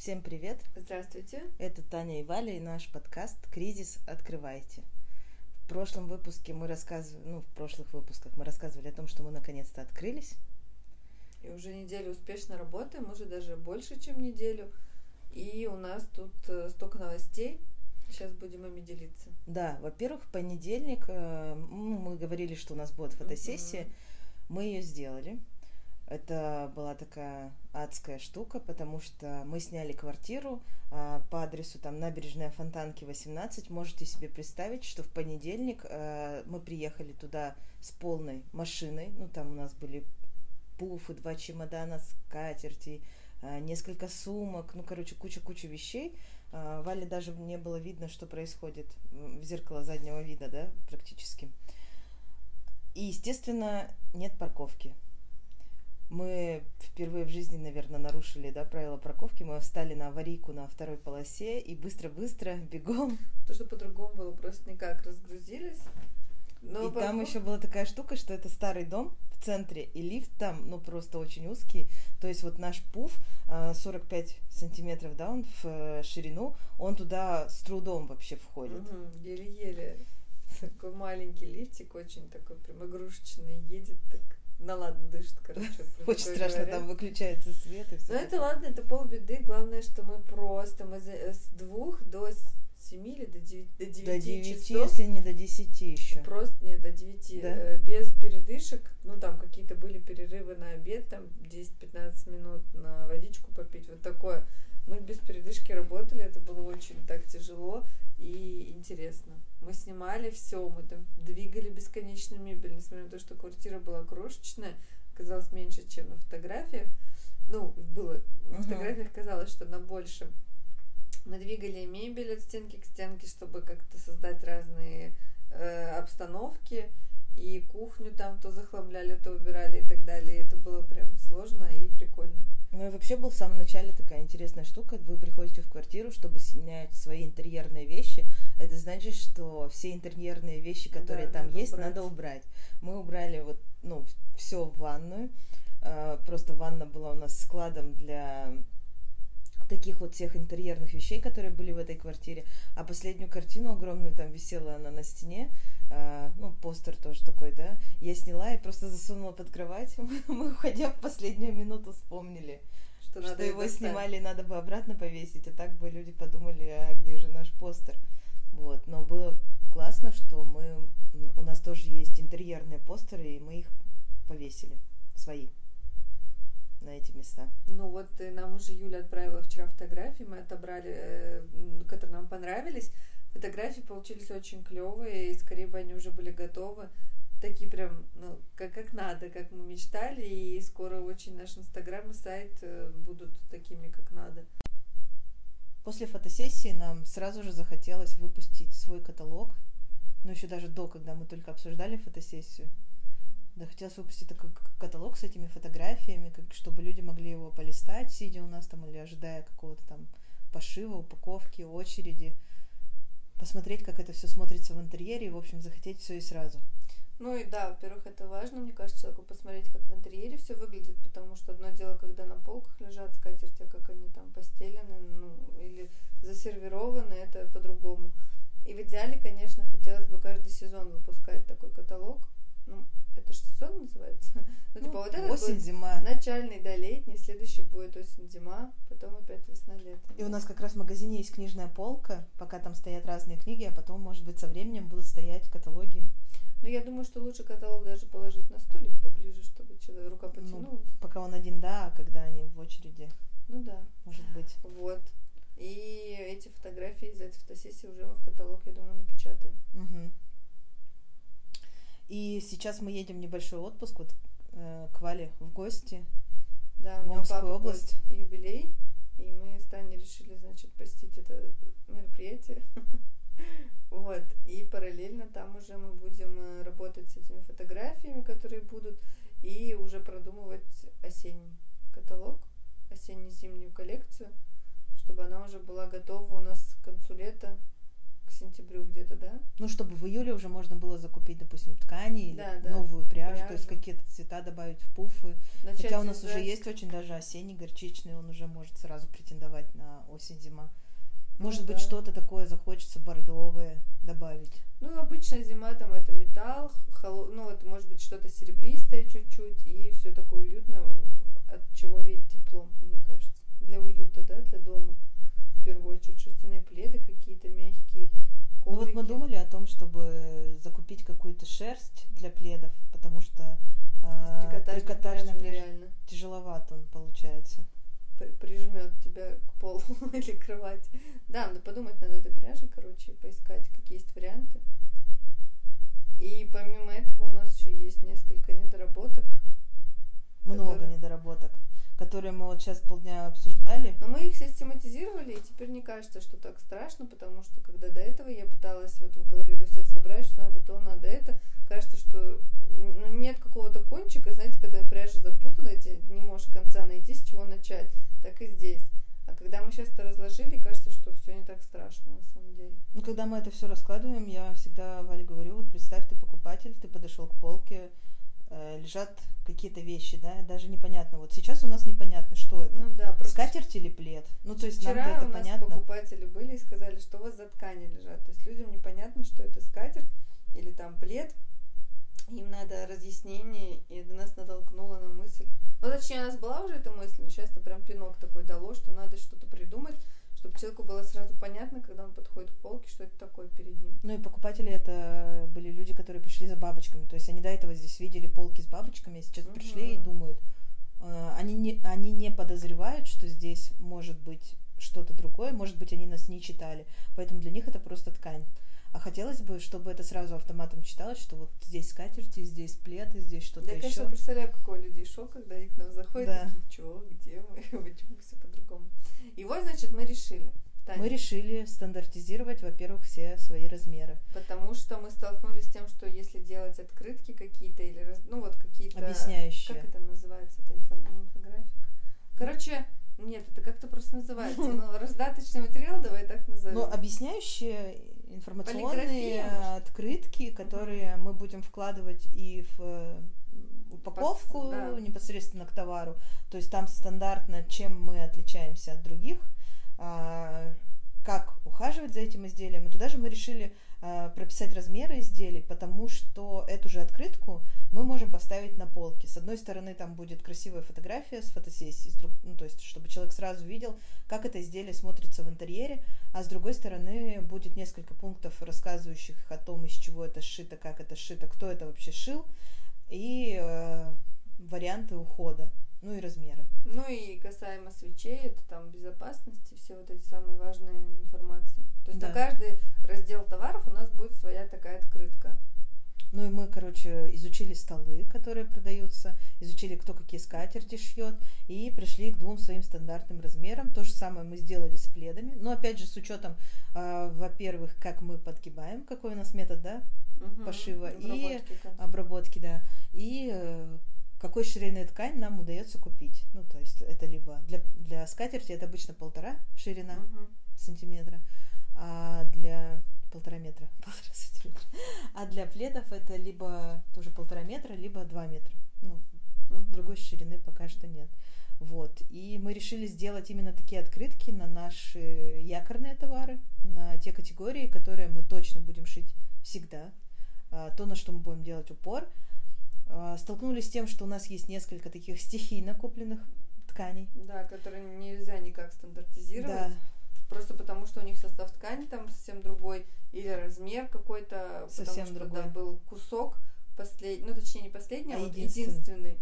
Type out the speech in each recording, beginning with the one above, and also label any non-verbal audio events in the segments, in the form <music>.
Всем привет! Здравствуйте! Это Таня и Валя и наш подкаст «Кризис. Открывайте». В прошлом выпуске мы рассказывали, ну, в прошлых выпусках мы рассказывали о том, что мы наконец-то открылись. И уже неделю успешно работаем, может даже больше, чем неделю. И у нас тут э, столько новостей. Сейчас будем ими делиться. Да, во-первых, в понедельник э, мы говорили, что у нас будет фотосессия. Mm-hmm. Мы ее сделали. Это была такая адская штука, потому что мы сняли квартиру а, по адресу там набережная Фонтанки 18. Можете себе представить, что в понедельник а, мы приехали туда с полной машиной. Ну, там у нас были пуфы, два чемодана, скатерти, а, несколько сумок, ну, короче, куча-куча вещей. А, Вале даже не было видно, что происходит в зеркало заднего вида, да, практически. И, естественно, нет парковки мы впервые в жизни, наверное, нарушили да, правила парковки. Мы встали на аварийку на второй полосе и быстро-быстро бегом. То, что по-другому было просто никак, разгрузились. Но и парков... там еще была такая штука, что это старый дом в центре, и лифт там, ну, просто очень узкий. То есть вот наш пуф 45 а, сантиметров, да, он в э, ширину, он туда с трудом вообще входит. Угу, еле-еле. Такой маленький лифтик, очень такой прям игрушечный, едет так на ладно дышит, короче. <laughs> Очень страшно, говоря. там выключается свет и все. Ну это ладно, это полбеды. Главное, что мы просто, мы с двух до семи или до девяти, до девяти, до девяти часов. если не до десяти еще. Просто, не, до девяти. Да? Э, без передышек. Ну, там какие-то были перерывы на обед, там 10-15 минут на водичку попить, вот такое. Мы без передышки работали, это было очень так тяжело и интересно. Мы снимали все, мы там двигали бесконечно мебель, несмотря на то, что квартира была крошечная, казалось меньше, чем на фотографиях. Ну, было, на uh-huh. фотографиях казалось, что на больше. Мы двигали мебель от стенки к стенке, чтобы как-то создать разные э, обстановки. И кухню там то захламляли, то убирали и так далее. Это было прям сложно и прикольно. Ну и вообще был в самом начале такая интересная штука. Вы приходите в квартиру, чтобы снять свои интерьерные вещи. Это значит, что все интерьерные вещи, которые да, там надо есть, убрать. надо убрать. Мы убрали вот, ну, все в ванную. А, просто ванна была у нас складом для таких вот всех интерьерных вещей, которые были в этой квартире. А последнюю картину огромную там висела она на стене, э, ну, постер тоже такой, да, я сняла и просто засунула под кровать. <laughs> Мы, уходя в последнюю минуту, вспомнили, что, что его достать. снимали, надо бы обратно повесить, а так бы люди подумали, а где же наш постер. Вот, но было классно, что мы, у нас тоже есть интерьерные постеры, и мы их повесили, свои на эти места? Ну вот э, нам уже Юля отправила вчера фотографии, мы отобрали, э, которые нам понравились. Фотографии получились очень клевые, и скорее бы они уже были готовы. Такие прям, ну, как, как надо, как мы мечтали, и скоро очень наш инстаграм и сайт э, будут такими, как надо. После фотосессии нам сразу же захотелось выпустить свой каталог, ну еще даже до, когда мы только обсуждали фотосессию. Да, хотелось выпустить такой каталог с этими фотографиями, как, чтобы люди могли его полистать, сидя у нас там или ожидая какого-то там пошива, упаковки, очереди, посмотреть, как это все смотрится в интерьере, и, в общем, захотеть все и сразу. Ну и да, во-первых, это важно, мне кажется, человеку посмотреть, как в интерьере все выглядит, потому что одно дело, когда на полках лежат скатерти, а как они там постелены, ну, или засервированы, это по-другому. И в идеале, конечно, хотелось бы каждый сезон выпускать такой каталог, ну, это же сезон называется. Ну, типа, вот это осень, зима. Начальный, да, летний, следующий будет осень, зима, потом опять весна, лето. И у нас как раз в магазине есть книжная полка, пока там стоят разные книги, а потом, может быть, со временем будут стоять каталоги. Ну, я думаю, что лучше каталог даже положить на столик поближе, чтобы человек рука ну, потянулась. Ну, пока он один, да, а когда они в очереди. Ну да. Может быть. Вот. И эти фотографии из этой фотосессии уже мы в каталог, я думаю, напечатаем. Угу. И сейчас мы едем в небольшой отпуск вот э, к Вале в гости. Да, в Омскую область. юбилей, и мы с Таней решили, значит, посетить это мероприятие. <laughs> Вот, и параллельно там уже мы будем э, работать с этими фотографиями, которые будут, и уже продумывать осенний каталог, осенне-зимнюю коллекцию, чтобы она уже была готова у нас к концу лета, к сентябрю где-то, да? Ну, чтобы в июле уже можно было закупить, допустим, ткани или да, новую пряжу, пряжу, то есть какие-то цвета добавить в пуфы. Начать Хотя у нас уже есть очень даже осенний горчичный, он уже может сразу претендовать на осень-зима. Ну может ну, быть, да. что-то такое захочется бордовое добавить. Ну, обычно зима там это металл, холод... ну, вот может быть что-то серебристое чуть-чуть, и все такое уютное, от чего веет теплом, мне кажется. Для уюта, да, для дома в первую очередь шерстяные пледы какие-то мягкие. Коврики. Ну вот мы думали о том, чтобы закупить какую-то шерсть для пледов, потому что э, трикотажный реально тяжеловато он получается. Прижмет тебя к полу <laughs> или кровать. Да, надо подумать над этой пряжей, короче, поискать, какие есть варианты. И помимо этого у нас еще есть несколько недоработок. Много которые... недоработок которые мы вот сейчас полдня обсуждали. Но мы их систематизировали, и теперь не кажется, что так страшно, потому что когда до этого я пыталась вот в голове все собрать, что надо то, надо это, кажется, что ну, нет какого-то кончика, знаете, когда пряжа запутана, ты не можешь конца найти, с чего начать, так и здесь. А когда мы сейчас это разложили, кажется, что все не так страшно на самом деле. Ну, когда мы это все раскладываем, я всегда Вале говорю, вот представь, ты покупатель, ты подошел к полке, лежат какие-то вещи, да, даже непонятно. Вот сейчас у нас непонятно, что это. Ну да, просто скатерть или плед. Ну то есть Вчера нам это у нас понятно. покупатели были и сказали, что у вас за ткани лежат. То есть людям непонятно, что это скатерть или там плед. Им надо разъяснение, и это нас натолкнуло на мысль. Ну, точнее, у нас была уже эта мысль, но сейчас это прям пинок такой дало, что надо что-то придумать, чтобы человеку было сразу понятно, когда он подходит к полке, что это такое перед ним. Ну и покупатели это были люди, которые пришли за бабочками. То есть они до этого здесь видели полки с бабочками, а сейчас угу. пришли и думают, э, они не, они не подозревают, что здесь может быть что-то другое, может быть, они нас не читали. Поэтому для них это просто ткань. А хотелось бы, чтобы это сразу автоматом читалось, что вот здесь скатерти, здесь пледы, здесь что-то еще. Я, конечно, представляю, какой людей шок, когда они к нам заходят, да. такие, что, где мы, <laughs> почему все по-другому. И вот, значит, мы решили. Таня. Мы решили стандартизировать, во-первых, все свои размеры. Потому что мы столкнулись с тем, что если делать открытки какие-то или, ну, вот какие-то... Объясняющие. Как это называется? Это инфо, инфографика. Короче, нет, это как-то просто называется. <laughs> Ну, раздаточный материал, давай так назовем. Ну, объясняющие информационные открытки, которые мы будем вкладывать и в э, упаковку Пос, да. непосредственно к товару. То есть там стандартно, чем мы отличаемся от других, а, как ухаживать за этим изделием. И туда же мы решили а, прописать размеры изделий, потому что эту же открытку мы можем поставить на полке. С одной стороны, там будет красивая фотография с фотосессией, ну, то есть, человек сразу видел, как это изделие смотрится в интерьере, а с другой стороны, будет несколько пунктов, рассказывающих о том, из чего это сшито, как это сшито, кто это вообще шил, и э, варианты ухода, ну и размеры. Ну и касаемо свечей, это там безопасности, все вот эти самые важные информации. То есть да. на каждый раздел товаров у нас будет своя такая открытка. Ну и мы, короче, изучили столы, которые продаются, изучили, кто какие скатерти шьет, и пришли к двум своим стандартным размерам. То же самое мы сделали с пледами, но опять же с учетом, э, во-первых, как мы подгибаем, какой у нас метод, да, угу, пошива обработки, и обработки, да, и э, какой ширины ткань нам удается купить. Ну, то есть это либо для, для скатерти это обычно полтора ширина угу. сантиметра, а для полтора метра, <laughs> полтора сантиметра. А для пледов это либо тоже полтора метра, либо два метра. Ну, угу. другой ширины пока что нет. Вот. И мы решили сделать именно такие открытки на наши якорные товары, на те категории, которые мы точно будем шить всегда. А, то, на что мы будем делать упор. А, столкнулись с тем, что у нас есть несколько таких стихийно купленных тканей. Да, которые нельзя никак стандартизировать. Да просто потому что у них состав ткани там совсем другой, или размер какой-то, совсем потому что другой. Да, был кусок последний, ну точнее не последний, а, а вот единственный. единственный.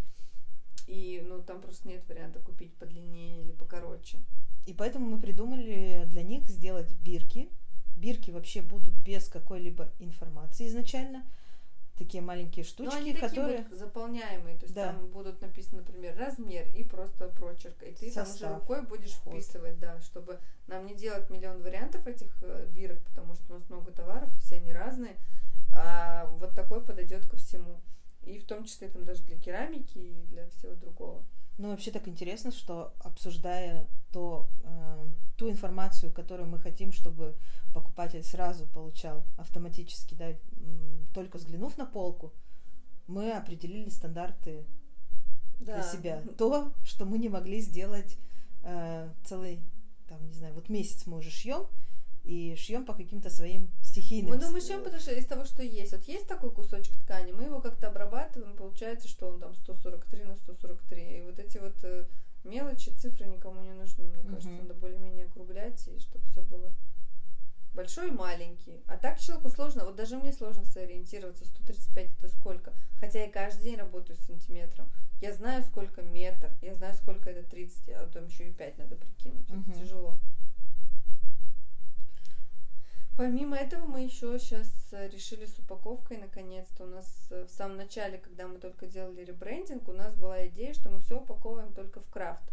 И ну там просто нет варианта купить подлиннее или покороче. И поэтому мы придумали для них сделать бирки. Бирки вообще будут без какой-либо информации изначально такие маленькие штучки, Но они которые такие заполняемые, то есть да. там будут написаны, например, размер и просто прочерк, и ты Состав. там уже рукой будешь Вход. вписывать, да, чтобы нам не делать миллион вариантов этих э, бирок, потому что у нас много товаров, все они разные, а вот такой подойдет ко всему, и в том числе там даже для керамики и для всего другого. Ну вообще так интересно, что обсуждая то, э, ту информацию, которую мы хотим, чтобы покупатель сразу получал автоматически, да, только взглянув на полку, мы определили стандарты да. для себя. То, что мы не могли сделать э, целый, там, не знаю, вот месяц мы уже шьем, и шьем по каким-то своим стихийным. Ну, мы шьем, потому что из того, что есть. Вот есть такой кусочек ткани, мы его как-то обрабатываем, получается, что он там 143 на 143. И вот эти вот э, мелочи, цифры никому не нужны, мне uh-huh. кажется. Надо более-менее округлять, и чтобы все было большой и маленький. А так человеку сложно, вот даже мне сложно сориентироваться, 135 это сколько. Хотя я каждый день работаю с сантиметром. Я знаю, сколько метр, я знаю, сколько это 30, а потом еще и 5 надо прикинуть. Uh-huh. Это тяжело. Помимо этого мы еще сейчас э, решили с упаковкой наконец-то. У нас э, в самом начале, когда мы только делали ребрендинг, у нас была идея, что мы все упаковываем только в крафт.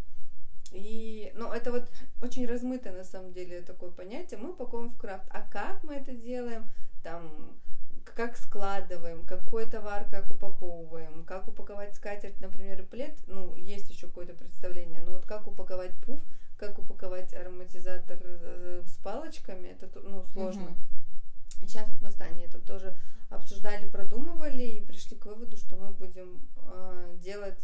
И, ну, это вот очень размытое на самом деле такое понятие. Мы упаковываем в крафт. А как мы это делаем? Там, как складываем, какой товар как упаковываем, как упаковать скатерть, например, и плед. Ну, есть еще какое-то представление. Но вот как упаковать пуф – как упаковать ароматизатор э, с палочками, это ну, сложно. Угу. Сейчас вот мы с Таней это тоже обсуждали, продумывали и пришли к выводу, что мы будем э, делать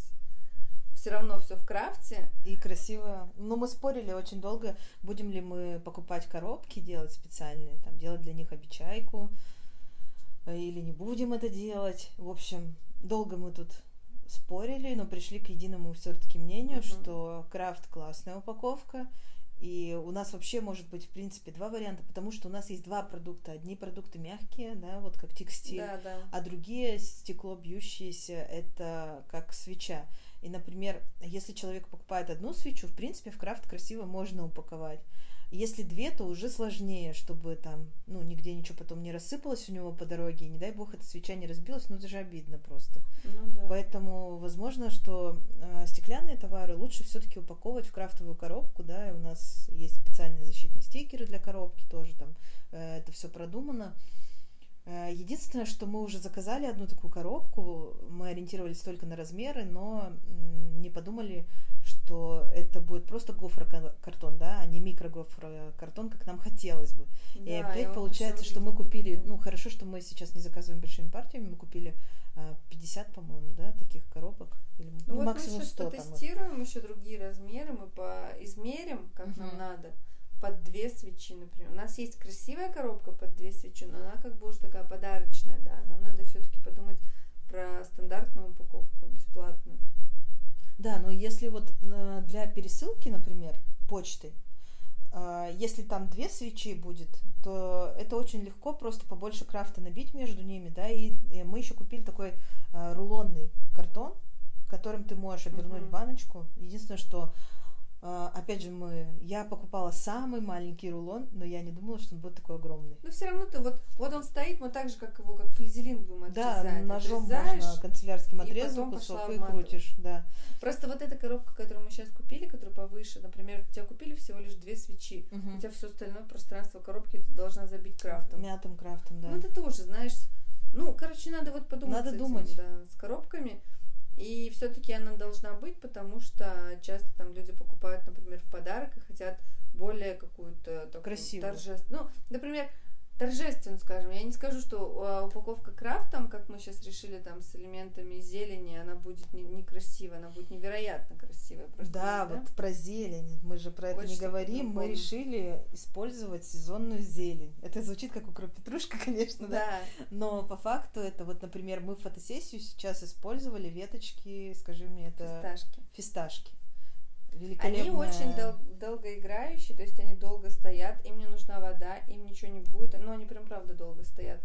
все равно все в крафте. И красиво. Ну, мы спорили очень долго, будем ли мы покупать коробки, делать специальные, там, делать для них обечайку, э, или не будем это делать. В общем, долго мы тут спорили, но пришли к единому все-таки мнению, uh-huh. что крафт классная упаковка. И у нас вообще может быть, в принципе, два варианта, потому что у нас есть два продукта. Одни продукты мягкие, да, вот как текстиль, да, да. а другие стекло бьющиеся, это как свеча. И, например, если человек покупает одну свечу, в принципе, в крафт красиво можно упаковать. Если две, то уже сложнее, чтобы там, ну, нигде ничего потом не рассыпалось у него по дороге, и не дай бог эта свеча не разбилась, ну, это же обидно просто. Ну, да. Поэтому, возможно, что э, стеклянные товары лучше все-таки упаковывать в крафтовую коробку, да, и у нас есть специальные защитные стикеры для коробки тоже, там э, это все продумано. Э, единственное, что мы уже заказали одну такую коробку, мы ориентировались только на размеры, но не подумали, что это будет просто гофрокартон, да, а не микрогофрокартон, как нам хотелось бы. Да, и опять получается, что мы купили, ну хорошо, что мы сейчас не заказываем большими партиями, мы купили 50, а, по-моему, да, таких коробок. Или, ну, ну вот максимум мы сейчас 100 потестируем там. еще другие размеры, мы по измерим, как uh-huh. нам надо под две свечи, например. У нас есть красивая коробка под две свечи, но она как бы уже такая подарочная, да. Нам надо все-таки подумать про стандартную упаковку, бесплатную. Да, но если вот э, для пересылки, например, почты, э, если там две свечи будет, то это очень легко просто побольше крафта набить между ними, да, и, и мы еще купили такой э, рулонный картон, которым ты можешь обернуть uh-huh. баночку. Единственное, что опять же, мы, я покупала самый маленький рулон, но я не думала, что он будет такой огромный. Но все равно ты вот, вот он стоит, мы так же, как его, как флизелин будем отрезать. Да, ножом можно канцелярским отрезал кусок и крутишь, да. Просто вот эта коробка, которую мы сейчас купили, которая повыше, например, у тебя купили всего лишь две свечи, угу. у тебя все остальное пространство коробки ты должна забить крафтом. Мятым крафтом, да. Ну это тоже, знаешь, ну, короче, надо вот подумать. Надо этим, думать. Да, с коробками. И все-таки она должна быть, потому что часто там люди покупают, например, в подарок и хотят более какую-то такую красивую. торжественную. Ну, например, торжественно, скажем. Я не скажу, что а, упаковка крафт, там, как мы сейчас решили, там, с элементами зелени, она будет не, некрасивая, она будет невероятно красивая. Просто, да, да, вот про зелень, мы же про Хочешь, это не говорим, мы решили использовать сезонную зелень. Это звучит как укропетрушка, <laughs> конечно, да. да, но по факту это вот, например, мы фотосессию сейчас использовали веточки, скажи мне, это... Фисташки. Фисташки великолепная... Они очень дол- долгоиграющие, то есть они долго стоят, им не нужна вода, им ничего не будет, но они прям правда долго стоят.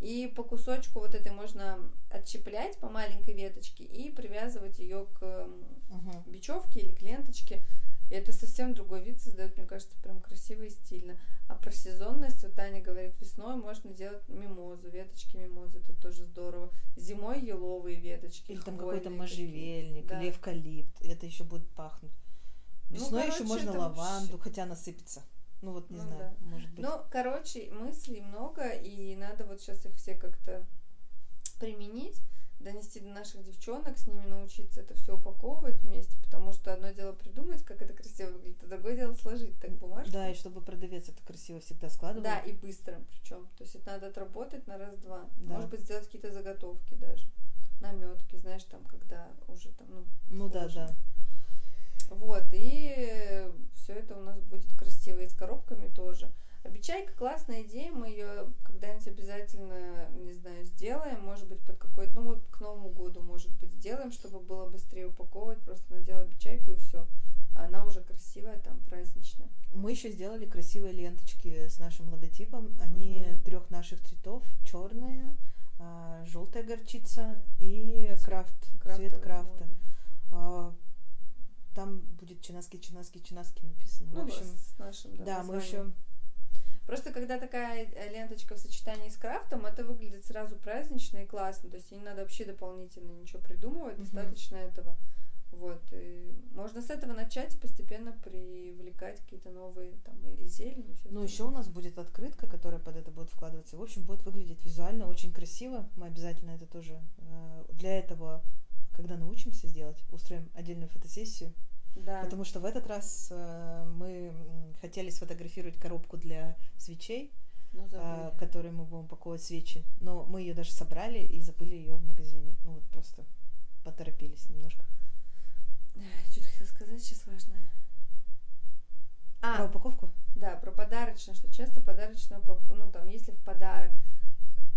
И по кусочку вот этой можно отщеплять по маленькой веточке и привязывать ее к uh-huh. бечевке или к ленточке. И это совсем другой вид создает, мне кажется, прям красиво и стильно. А про сезонность, вот Таня говорит, весной можно делать мимозу, веточки мимозы, тут тоже здорово. Зимой еловые веточки. Или там какой-то можжевельник, да. или эвкалипт, это еще будет пахнуть. Ну, Весной ну, еще можно лаванду, вообще... хотя она сыпется. Ну вот не ну, знаю, да. может быть. Ну, короче, мыслей много, и надо вот сейчас их все как-то применить. Донести до наших девчонок, с ними научиться это все упаковывать вместе, потому что одно дело придумать, как это красиво выглядит, а другое дело сложить так бумажку. Да, и чтобы продавец это красиво всегда складывал. Да, и быстро причем. То есть это надо отработать на раз-два. Да. Может быть, сделать какие-то заготовки даже. Наметки, знаешь, там, когда уже там, ну. Ну да, да. Вот, и все это у нас будет красиво. И с коробками тоже. Обечайка классная идея, мы ее когда-нибудь обязательно, не знаю, сделаем, может быть, под какой-то, ну вот к Новому году, может быть, сделаем, чтобы было быстрее упаковывать, просто надела обечайку и все. Она уже красивая, там, праздничная. Мы еще сделали красивые ленточки с нашим логотипом. Они mm-hmm. трех наших цветов: черная, а, желтая горчица и крафт, цвет крафта. А, там будет чинаски, чинаски, чинаски написано. Ну, в общем, с нашим, да, да мы еще Просто когда такая э, ленточка в сочетании с крафтом, это выглядит сразу празднично и классно. То есть не надо вообще дополнительно ничего придумывать, mm-hmm. достаточно этого. Вот. И можно с этого начать и постепенно привлекать какие-то новые там и зелени. И ну, еще у нас будет открытка, которая под это будет вкладываться. В общем, будет выглядеть визуально очень красиво. Мы обязательно это тоже э, для этого, когда научимся сделать, устроим отдельную фотосессию да. Потому что в этот раз э, мы хотели сфотографировать коробку для свечей, ну, э, которой мы будем упаковывать свечи. Но мы ее даже собрали и забыли ее в магазине. Ну вот просто поторопились немножко. Что-то хотела сказать сейчас важное. А, про упаковку? Да, про подарочное, что часто подарочное, ну там, если в подарок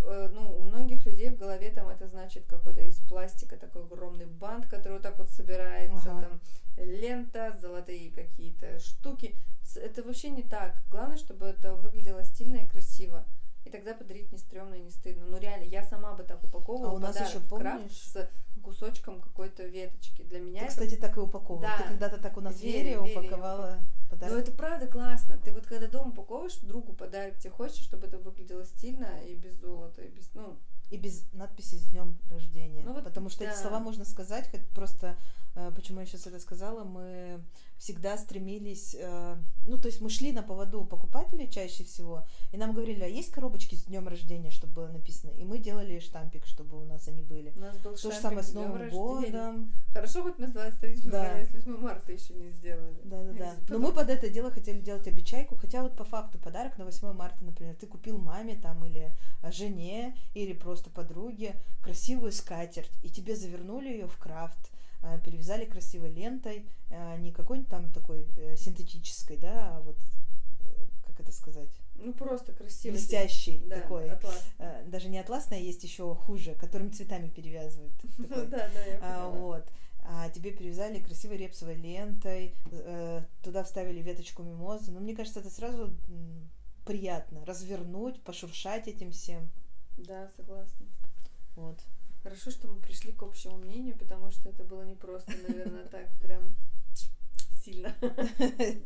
ну, у многих людей в голове там это значит какой-то из пластика такой огромный бант, который вот так вот собирается, ага. там лента, золотые какие-то штуки. Это вообще не так. Главное, чтобы это выглядело стильно и красиво. И тогда подарить не стрёмно и не стыдно. Ну реально, я сама бы так упаковывала а у нас еще, помнишь? с кусочком какой-то веточки. Для меня Ты, это... кстати, так и упаковывала. Да. Ты когда-то так у нас в Вере, упаковала подарок. Ну это правда классно. Ты вот когда дома упаковываешь другу подарок, тебе хочется, чтобы это выглядело стильно и без золота, и без, ну... И без надписи «С днем рождения». Ну, вот, Потому что да. эти слова можно сказать, хоть просто Э, почему я сейчас это сказала, мы всегда стремились, э, ну, то есть мы шли на поводу покупателей чаще всего, и нам говорили, а есть коробочки с днем рождения, чтобы было написано, и мы делали штампик, чтобы у нас они были. У нас был То же самое с Новым годом. Хорошо, хоть мы с 23 февраля, да. если 8 марта еще не сделали. Да, да, да. Но мы под это дело хотели делать обечайку, хотя вот по факту подарок на 8 марта, например, ты купил маме там или жене, или просто подруге красивую скатерть, и тебе завернули ее в крафт, Э, перевязали красивой лентой, э, не какой-нибудь там такой э, синтетической, да, а вот как это сказать? Ну просто красивый. Блестящий да, такой. Атлас. Даже не атласная, есть еще хуже, которыми цветами перевязывают. <laughs> Да, да, я а, Вот. А тебе перевязали красивой репсовой лентой, туда вставили веточку мимозы. Ну, мне кажется, это сразу приятно развернуть, пошуршать этим всем. Да, согласна. Вот. Хорошо, что мы пришли к общему мнению, потому что это было не просто, наверное, <laughs> так прям сильно. <laughs>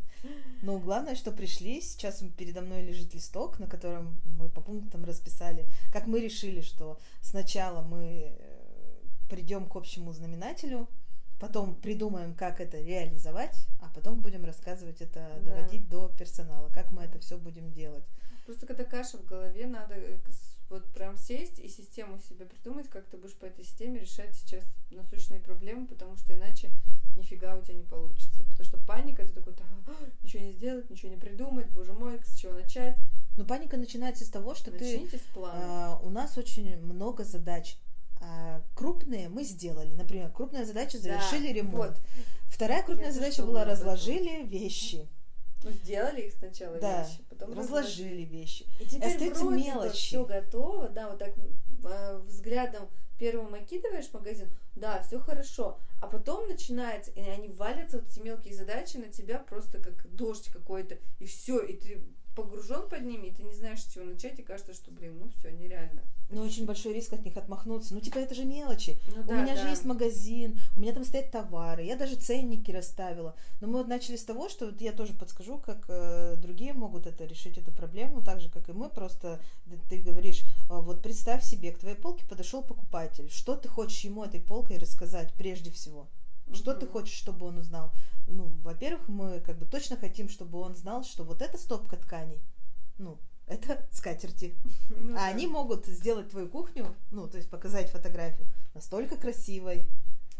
Ну, главное, что пришли. Сейчас передо мной лежит листок, на котором мы по пунктам расписали, как мы решили, что сначала мы э, придем к общему знаменателю, потом придумаем, как это реализовать, а потом будем рассказывать это, да. доводить до персонала, как мы это все будем делать. Просто когда каша в голове, надо э, вот прям сесть и систему себе придумать, как ты будешь по этой системе решать сейчас насущные проблемы, потому что иначе нифига у тебя не получится. Потому что паника, ты такой, так, <gasps> ничего не сделать, ничего не придумать, боже мой, с чего начать? Ну, паника начинается с того, что Начните ты... С плана. Э, у нас очень много задач. А крупные мы сделали. Например, крупная задача завершили да, ремонт. Вот. Вторая крупная Я задача была разложили вещи. Ну, сделали их сначала да, вещи, потом разложили, вещи. И теперь Остаются вроде мелочи. все готово, да, вот так э, взглядом первым окидываешь магазин, да, все хорошо, а потом начинается, и они валятся, вот эти мелкие задачи на тебя просто как дождь какой-то, и все, и ты погружен под ними, и ты не знаешь, с чего начать, и кажется, что, блин, ну все, нереально. Ну, очень большой риск от них отмахнуться. Ну, типа, это же мелочи. Ну, у да, меня да. же есть магазин, у меня там стоят товары, я даже ценники расставила. Но мы вот начали с того, что вот я тоже подскажу, как э, другие могут это решить, эту проблему, так же, как и мы. Просто ты говоришь, э, вот представь себе, к твоей полке подошел покупатель. Что ты хочешь ему этой полкой рассказать прежде всего? Что ты хочешь, чтобы он узнал? Ну, во-первых, мы как бы точно хотим, чтобы он знал, что вот эта стопка тканей, ну, это скатерти. Ну, а да. они могут сделать твою кухню, ну, то есть показать фотографию настолько красивой.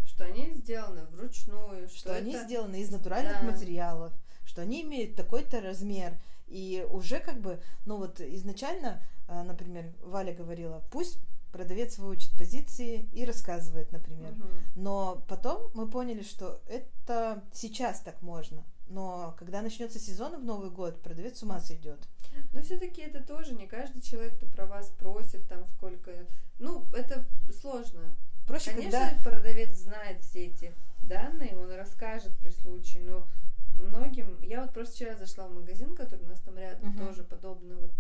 Что они сделаны вручную. Что, что это... они сделаны из натуральных да. материалов, что они имеют такой-то размер. И уже как бы, ну вот изначально, а, например, Валя говорила, пусть продавец выучит позиции и рассказывает, например. Угу. Но потом мы поняли, что это сейчас так можно. Но когда начнется сезон в Новый год, продавец с ума сойдет. Но все-таки это тоже не каждый человек про вас просит там сколько. Ну, это сложно. Проще, Конечно, когда... продавец знает все эти данные, он расскажет при случае, но многим... Я вот просто вчера зашла в магазин, который у нас там рядом, uh-huh. тоже подобное вот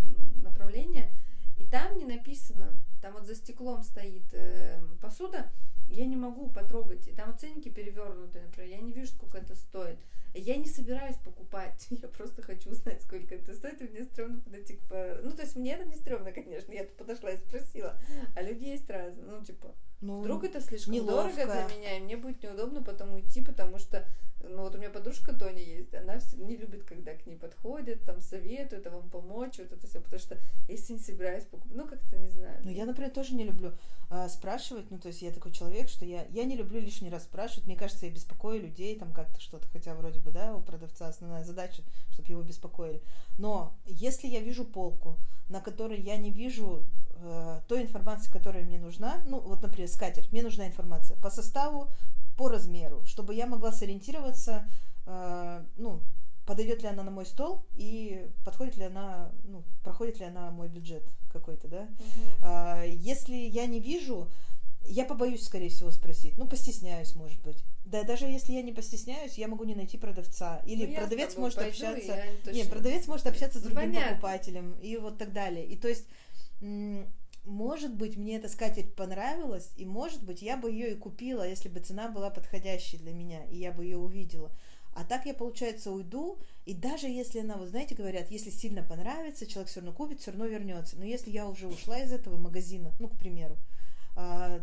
направление, и там не написано, там вот за стеклом стоит э, посуда, я не могу потрогать, и там ценники перевернуты, например, я не вижу, сколько это стоит. Я не собираюсь покупать, <laughs> я просто хочу узнать, сколько это стоит, и мне стрёмно подойти к... Ну, то есть мне это не стрёмно, конечно, я подошла и спросила, а люди есть разные, ну, типа, ну, вдруг это слишком неловко. дорого для меня, и мне будет неудобно потом уйти, потому что ну вот у меня подружка Тоня есть, она не любит, когда к ней подходят, там советуют, а вам помочь, вот это все, потому что если не собираюсь покупать, ну как-то не знаю. Ну я, например, тоже не люблю э, спрашивать, ну то есть я такой человек, что я, я не люблю лишний раз спрашивать, мне кажется, я беспокою людей, там как-то что-то, хотя вроде бы, да, у продавца основная задача, чтобы его беспокоили. Но если я вижу полку, на которой я не вижу э, той информации, которая мне нужна, ну вот, например, скатерть, мне нужна информация по составу, по размеру, чтобы я могла сориентироваться, э, ну, подойдет ли она на мой стол и подходит ли она, ну, проходит ли она мой бюджет какой-то, да. Uh-huh. Если я не вижу, я побоюсь, скорее всего, спросить. Ну, постесняюсь, может быть. Да, даже если я не постесняюсь, я могу не найти продавца. Или ну, продавец может пойду, общаться. Нет, продавец может общаться с ну, другим Понятно. покупателем и вот так далее. И то есть может быть, мне эта скатерть понравилась, и может быть, я бы ее и купила, если бы цена была подходящей для меня, и я бы ее увидела. А так я, получается, уйду, и даже если она, вот знаете, говорят, если сильно понравится, человек все равно купит, все равно вернется. Но если я уже ушла из этого магазина, ну, к примеру, а,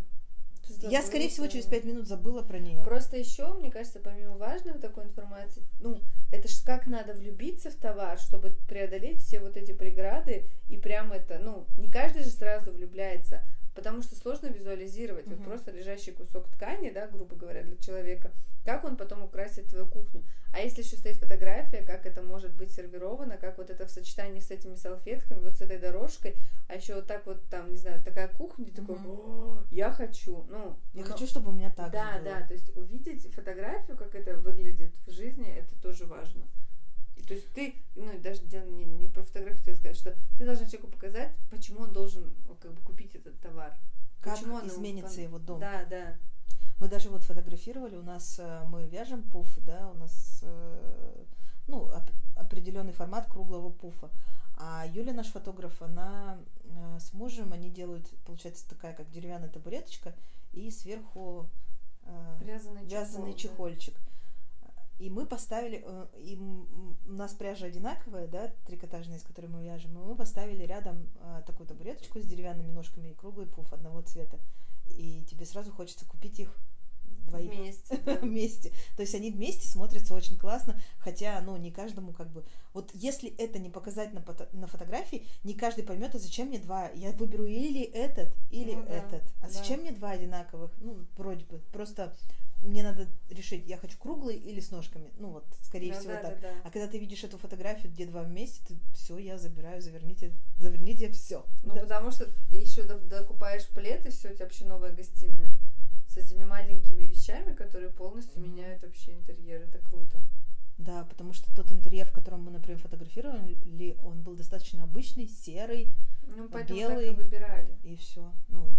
Забыла, я, скорее всего, через пять минут забыла про нее. Просто еще, мне кажется, помимо важной такой информации, ну, это ж как надо влюбиться в товар, чтобы преодолеть все вот эти преграды, и прям это, ну, не каждый же сразу влюбляется, потому что сложно визуализировать. Угу. Вот просто лежащий кусок ткани, да, грубо говоря, для человека, как он потом украсит твою кухню. А если еще стоит фотография, как это может быть сервировано, как вот это в сочетании с этими салфетками, вот с этой дорожкой, а еще вот так вот там, не знаю, такая кухня, ты такой, я хочу, ну. Я ну, хочу, чтобы у меня так Да, было. да, то есть увидеть фотографию, как это выглядит в жизни, это тоже важно. То есть ты, ну, даже не, не про фотографию хотела сказать, что ты должна человеку показать, почему он должен как бы купить этот товар. Как почему изменится он, его дом. Да, да. Мы даже вот фотографировали, у нас э, мы вяжем пуф, да, у нас э, ну, определенный формат круглого пуфа. А Юля, наш фотограф, она э, с мужем, они делают, получается, такая как деревянная табуреточка и сверху вязаный, вязаный чехол, чехольчик. И мы поставили, и у нас пряжа одинаковая, да, трикотажная, из которой мы вяжем, и мы поставили рядом такую табуреточку с деревянными ножками и круглый пуф одного цвета. И тебе сразу хочется купить их двоих вместе. <laughs> Да. вместе. То есть они вместе смотрятся очень классно, хотя, ну, не каждому как бы... Вот если это не показать на, на фотографии, не каждый поймет, а зачем мне два? Я выберу или этот, или ну, этот. А да. зачем мне два одинаковых? Ну, вроде бы. Просто мне надо решить, я хочу круглый или с ножками. Ну вот, скорее ну, всего да, так. Да, да. А когда ты видишь эту фотографию, где два вместе, ты все, я забираю, заверните, заверните все. Ну, да. потому что еще докупаешь плед, и все, у тебя вообще новая гостиная с этими маленькими вещами, которые полностью mm-hmm. меняют вообще интерьер. Это круто. Да, потому что тот интерьер, в котором мы, например, фотографировали, он был достаточно обычный, серый, ну, белый. Так и выбирали. И все. Ну,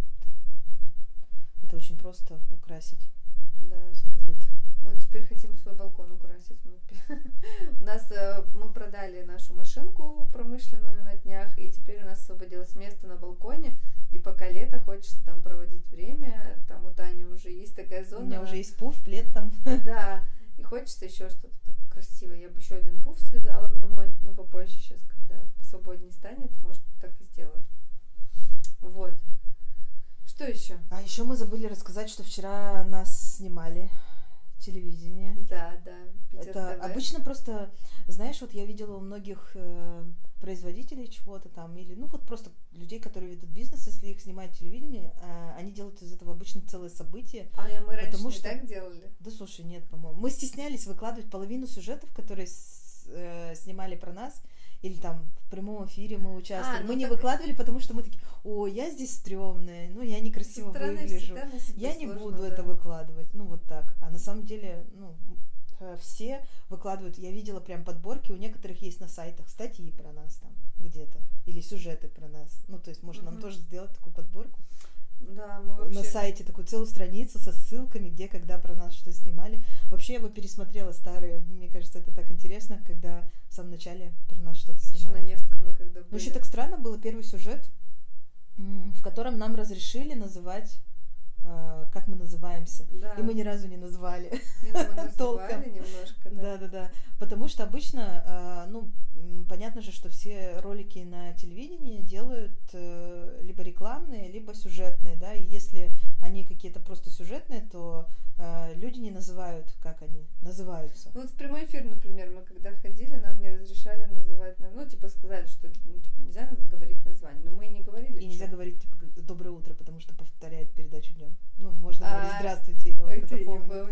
это очень просто украсить. Да. Быт. Вот теперь хотим свой балкон украсить. <laughs> У нас э, мы продали нашу машинку промышленную на днях, и теперь у нас освободилось место на балконе. И пока лето, хочется там проводить время. Там у Тани уже есть такая зона. У меня уже есть пуф, плед там. <laughs> Да. И хочется еще что-то красивое. Я бы еще один пуф связала домой. Ну, попозже сейчас, когда посвободнее станет, может, так и сделаю. Вот. Что еще? А еще мы забыли рассказать, что вчера нас снимали телевидение. Да, да. Питер это ТВ. обычно просто, знаешь, вот я видела у многих э, производителей чего-то там, или ну вот просто людей, которые ведут бизнес, если их снимает телевидение, э, они делают из этого обычно целое событие. А мы раньше потому, не что... так делали? Да слушай, нет, по-моему. Мы стеснялись выкладывать половину сюжетов, которые с, э, снимали про нас, или там в прямом эфире мы участвовали. А, ну мы не выкладывали, потому что мы такие, о, я здесь стрёмная, ну я некрасиво выгляжу, я не буду да. это выкладывать, ну вот так. А на самом деле, ну, э, все выкладывают, я видела прям подборки, у некоторых есть на сайтах статьи про нас там где-то, или сюжеты про нас. Ну, то есть, может, mm-hmm. нам тоже сделать такую подборку. Да, мы вообще... На сайте такую целую страницу со ссылками, где, когда про нас что снимали. Вообще я бы пересмотрела старые. Мне кажется, это так интересно, когда в самом начале про нас что-то снимали. На Невском мы когда были. Ну, еще так странно было первый сюжет, в котором нам разрешили называть Uh, как мы называемся. Да. И мы ни разу не назвали. Не, ну, <laughs> Толком. немножко, да. Да, да, да. Потому что обычно, uh, ну, понятно же, что все ролики на телевидении делают uh, либо рекламные, либо сюжетные, да, и если они какие-то просто сюжетные, то люди не называют, как они называются. Ну, вот в прямой эфир, например, мы когда ходили, нам не разрешали называть, ну, типа сказали, что ну, типа, нельзя говорить название, но мы и не говорили. И нельзя говорить, типа, доброе утро, потому что повторяет передачу днем. Ну, можно говорить а, здравствуйте, я вот это помню.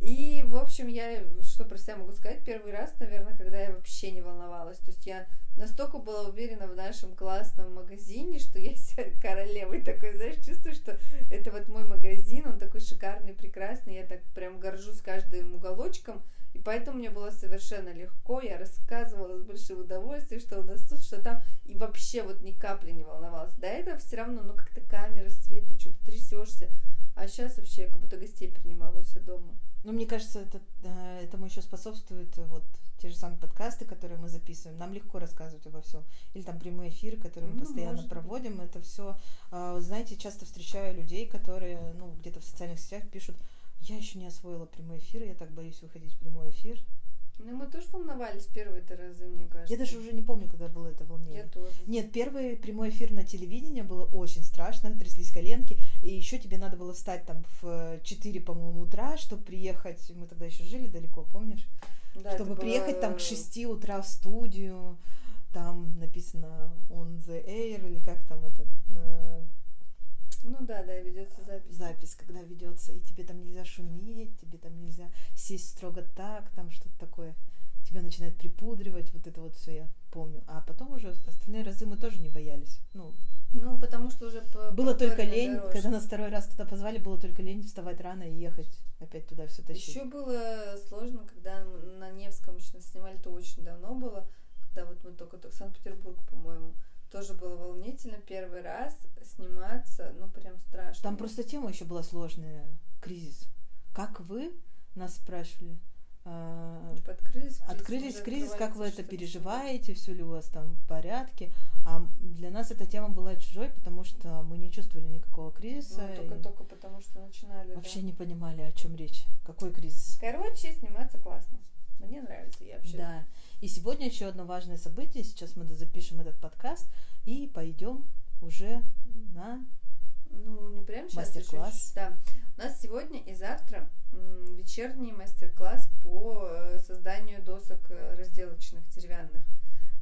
И, в общем, я что про себя могу сказать, первый раз, наверное, когда я вообще не волновалась. То есть я настолько была уверена в нашем классном магазине, что я себя королевой такой, знаешь, чувствую, что это вот мой магазин, он такой шикарный, прекрасный, я так прям горжусь каждым уголочком, и поэтому мне было совершенно легко, я рассказывала с большим удовольствием, что у нас тут, что там, и вообще вот ни капли не волновалась. До этого все равно, ну как-то камера, свет, ты что-то трясешься, а сейчас вообще как будто гостей принимала все дома. Ну, мне кажется, это, э, этому еще способствует вот те же самые подкасты, которые мы записываем. Нам легко рассказывать обо всем. Или там прямые эфиры, которые мы ну, постоянно проводим. Это все, а, знаете, часто встречаю людей, которые, ну, где-то в социальных сетях пишут, я еще не освоила прямой эфир, я так боюсь выходить в прямой эфир. Ну, мы тоже волновались первые-то разы, мне кажется. Я даже уже не помню, когда было это волнение. Я тоже. Нет, первый прямой эфир на телевидении было очень страшно, тряслись коленки, и еще тебе надо было встать там в 4, по-моему, утра, чтобы приехать, мы тогда еще жили далеко, помнишь? Да, чтобы приехать было... там к 6 утра в студию, там написано on the air, или как там это, э, ну да, да, ведется запись. Запись, когда ведется, и тебе там нельзя шуметь, тебе там нельзя сесть строго так, там что-то такое. Тебя начинает припудривать, вот это вот все я помню. А потом уже остальные разы мы тоже не боялись. Ну, ну потому что уже по Было только лень, дороже. когда нас второй раз туда позвали, было только лень вставать рано и ехать опять туда все тащить. Еще было сложно, когда на Невском снимали, то очень давно было, когда вот мы только, только Санкт-Петербург, по-моему, тоже было волнительно первый раз сниматься, ну прям страшно. Там просто тема еще была сложная, кризис. Как вы нас спрашивали? А, типа открылись кризис, открылись кризис, как вы это переживаете, все ли у вас там в порядке. А для нас эта тема была чужой, потому что мы не чувствовали никакого кризиса. Ну, только, только потому что начинали. Вообще да. не понимали, о чем речь. Какой кризис? Короче, сниматься классно. Мне нравится, я вообще. Да. И сегодня еще одно важное событие. Сейчас мы запишем этот подкаст и пойдем уже на ну, не прям сейчас. Мастер-класс. Да. У нас сегодня и завтра вечерний мастер-класс по э, созданию досок э, разделочных деревянных.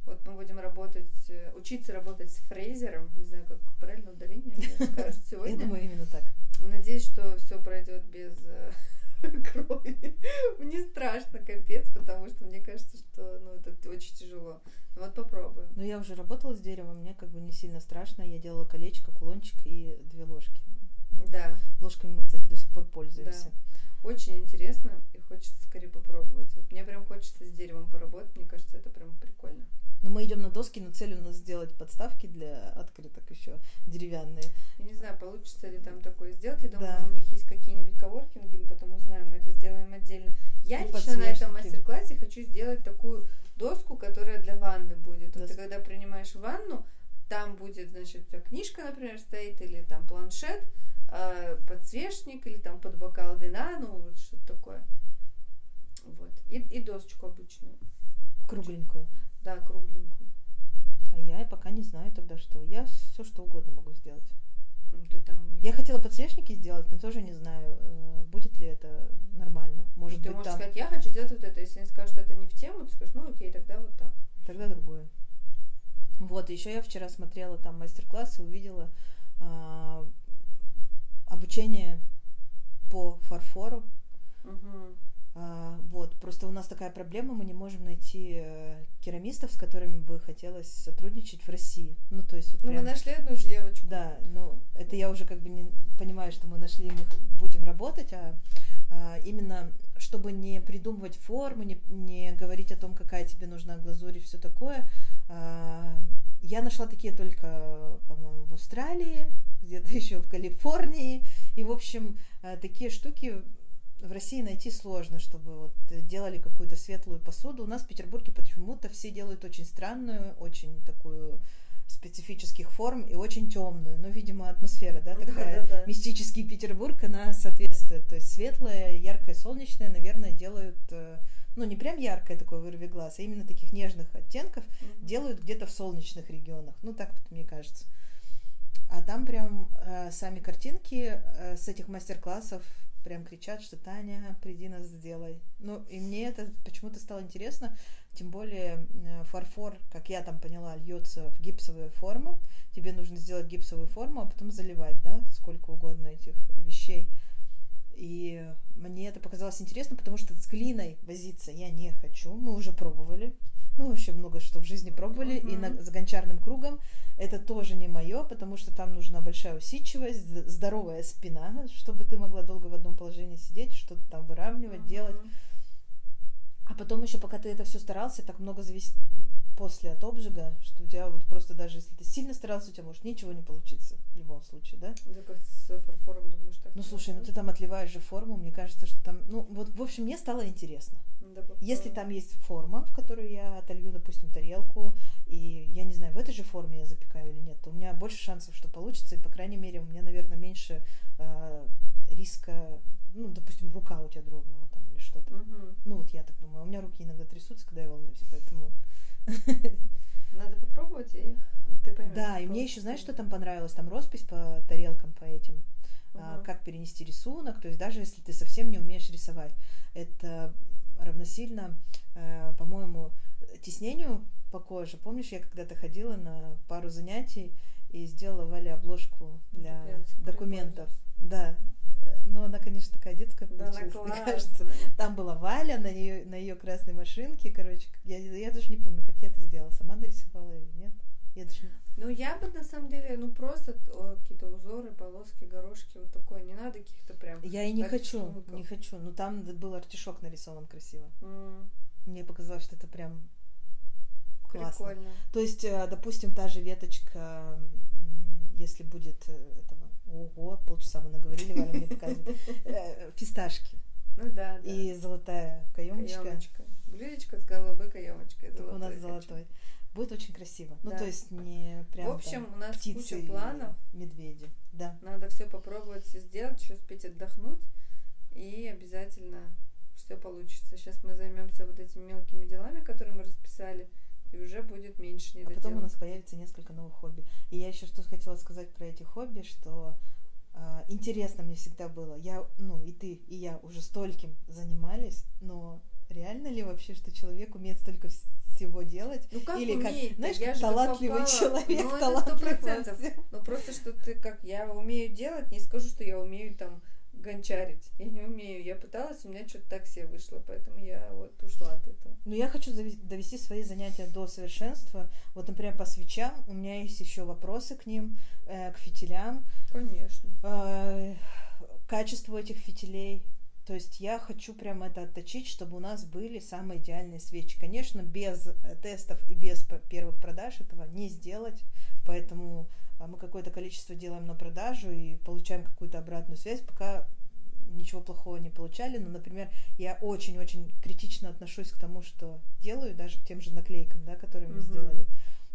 Вот мы будем работать, э, учиться работать с фрезером. Не знаю, как правильно ударение мне скажут <laughs> сегодня. Я думаю, именно так. Надеюсь, что все пройдет без <laughs> крови. Мне страшно, капец, потому что мне кажется, что ну, это очень тяжело. Ну вот попробуем. Ну я уже работала с деревом, мне как бы не сильно страшно. Я делала колечко, кулончик и две ложки. Вот. Да. Ложками мы, кстати, до сих пор пользуемся. Да. Очень интересно и хочется скорее попробовать. Вот мне прям хочется с деревом поработать, мне кажется, это прям прикольно. Но мы идем на доски, но цель у нас сделать подставки для открыток еще деревянные. Я не знаю, получится ли там такое сделать. Я думаю, да. у них есть какие-нибудь коворкинги, мы потом узнаем, мы это сделаем отдельно. Я и лично на этом мастер-классе хочу сделать такую доску, которая для ванны будет. Вот ты когда принимаешь ванну, там будет, значит, у тебя книжка, например, стоит, или там планшет, э, подсвечник, или там под бокал вина, ну, вот что-то такое. Вот. И, и досочку обычную. Кругленькую. Да, кругленькую. А я пока не знаю тогда что. Я все что угодно могу сделать. Ты там Я хотела подсвечники сделать, но тоже не знаю, э, будет ли это нормально. Может ты быть, можешь там... сказать, я хочу сделать вот это. Если они скажут, что это не в тему, ты скажешь, ну окей, тогда вот так. Тогда другое. Вот, еще я вчера смотрела там мастер-класс и увидела а, обучение по фарфору. Угу. А, вот, просто у нас такая проблема, мы не можем найти э, керамистов, с которыми бы хотелось сотрудничать в России. Ну, то есть вот Ну, прям- мы нашли одну девочку. Да, ну, это я уже как бы не понимаю, что мы нашли, мы будем работать, а, а, именно чтобы не придумывать формы, не, не говорить о том, какая тебе нужна глазурь и все такое. а, я нашла такие только, по-моему, в Австралии, где-то <laughs> еще в Калифорнии. И, в общем, а, такие штуки в России найти сложно, чтобы вот делали какую-то светлую посуду. У нас в Петербурге почему-то все делают очень странную, очень такую специфических форм и очень темную. Ну, видимо, атмосфера, да, Да, такая. да, да. Мистический Петербург, она соответствует. То есть светлая, яркая, солнечная, наверное, делают, э, ну, не прям яркое такое вырви глаз, а именно таких нежных оттенков Мгм. делают где-то в солнечных регионах. Ну, так вот мне кажется. А там прям э, сами картинки э, с этих мастер-классов прям кричат, что Таня, приди нас сделай. Ну, и мне это почему-то стало интересно, тем более э, фарфор, как я там поняла, льется в гипсовые формы. Тебе нужно сделать гипсовую форму, а потом заливать, да, сколько угодно этих вещей. И мне это показалось интересно, потому что с глиной возиться я не хочу. Мы уже пробовали. Ну, вообще много что в жизни пробовали. И на, с гончарным кругом это тоже не мое, потому что там нужна большая усидчивость, здоровая спина, чтобы ты могла долго в одном положении сидеть, что-то там выравнивать, Мгм. делать. А потом еще, пока ты это все старался, так много зависит после от обжига, что у тебя вот просто даже если ты сильно старался, у тебя может ничего не получиться в любом случае, да? Да как с фарфором думаешь так? Ну слушай, ну ты там отливаешь же форму, мне кажется, что там, ну вот в общем мне стало интересно. Да, попробуй. Если там есть форма, в которую я отолью, допустим, тарелку, и я не знаю, в этой же форме я запекаю или нет, то у меня больше шансов, что получится, и по крайней мере у меня, наверное, меньше э, риска, ну, допустим, рука у тебя дрогнула или что-то. Мгм. Ну вот я так думаю, у меня руки иногда трясутся, когда я волнуюсь, поэтому. <laughs> Надо попробовать, и ты поймешь. Да, и мне еще, знаешь, что там понравилось? Там роспись по тарелкам, по этим. Мгм. как перенести рисунок, то есть даже если ты совсем не умеешь рисовать, это равносильно, э, по-моему, теснению по коже. Помнишь, я когда-то ходила на пару занятий и сделала Вале обложку Ну, для документов. Да, но она, конечно, такая детская Да, получилась, мне кажется. Там была Валя на ее на ее красной машинке, короче, я, я даже не помню, как я это сделала, сама нарисовала или нет. Я даже не... Ну, я бы на самом деле, ну просто какие-то узоры, полоски, горошки, вот такое. Не надо каких-то прям. Я и не хочу, не хочу. Но там был артишок нарисован красиво. М, Мне показалось, что это прям классно. Прикольно. То есть, э, допустим, та же веточка, если будет э, этого, ого, полчаса мы наговорили, Валя мне показывает, э, фисташки Ну да, да. и золотая каемочка, Каемочка. Блюдечко с голубой каемочкой. у нас золотой. Будет очень красиво. Ну, то есть не прям В общем, у нас птицы куча планов. медведи. Да. Надо все попробовать, все сделать, еще успеть отдохнуть. И обязательно все получится. Сейчас мы займемся вот этими мелкими делами, которые мы расписали, и уже будет меньше А недоделок. потом у нас появится несколько новых хобби. И я еще что хотела сказать про эти хобби, что а, интересно мне всегда было. Я, ну, и ты, и я уже стольким занимались, но реально ли вообще, что человек умеет столько вс- всего делать? Ну как Или как, знаешь, я как талантливый попала. человек, ну, это талантлив во 100%. всем. Ну просто что ты как я умею делать, не скажу, что я умею там гончарить. Я не умею. Я пыталась, у меня что-то так себе вышло, поэтому я вот ушла от этого. Но я хочу довести свои занятия до совершенства. Вот, например, по свечам у меня есть еще вопросы к ним, э, к фитилям. Конечно. э, качеству этих фитилей. То есть я хочу прям это отточить, чтобы у нас были самые идеальные свечи. Конечно, без э, тестов и без первых продаж этого не сделать. Поэтому а, мы какое-то количество делаем на продажу и получаем какую-то обратную связь, пока ничего плохого не получали. Но, например, я очень-очень критично отношусь к тому, что делаю, даже к тем же наклейкам, да, которые мы Мгм. сделали.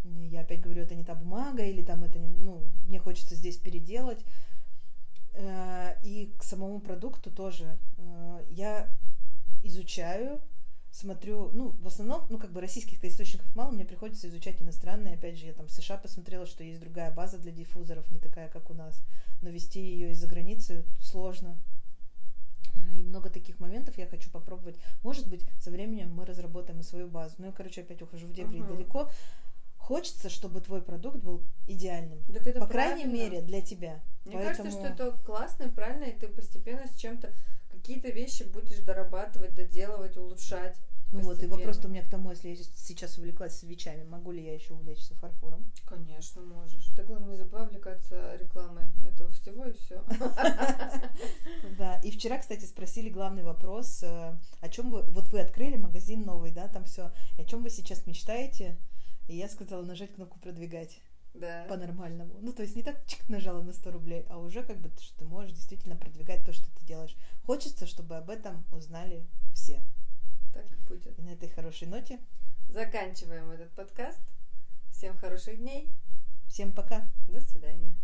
Я опять говорю, это не та бумага, или там это, не- ну, мне хочется здесь переделать. Э, И к самому продукту тоже э, я изучаю, смотрю, ну, в основном, ну, как бы российских-то источников мало, мне приходится изучать иностранные. Опять же, я там в США посмотрела, что есть другая база для диффузоров, не такая, как у нас. Но вести ее из-за границы сложно. И много таких моментов я хочу попробовать. Может быть, со временем мы разработаем и свою базу. Ну, я, короче, опять ухожу в дебри uh-huh. далеко. Хочется, чтобы твой продукт был идеальным. Так это По правильно. крайней мере, для тебя. Мне Поэтому... кажется, что это классно и правильно, и ты постепенно с чем-то какие-то вещи будешь дорабатывать, доделывать, улучшать. Ну вот, и вопрос у меня к тому, если я сейчас увлеклась свечами, могу ли я еще увлечься фарфором? Конечно, можешь. Так главное, не забывай увлекаться рекламой этого всего и все. <laughs> Да, и вчера, кстати, спросили главный вопрос, э, о чем вы, вот вы открыли магазин новый, да, там все, о чем вы сейчас мечтаете? И я сказала нажать кнопку продвигать. Да. По-нормальному. Ну, то есть не так чик нажала на 100 рублей, а уже как бы что ты можешь действительно продвигать то, что ты делаешь. Хочется, чтобы об этом узнали все. Так и будет. И на этой хорошей ноте заканчиваем этот подкаст. Всем хороших дней. Всем пока. До свидания.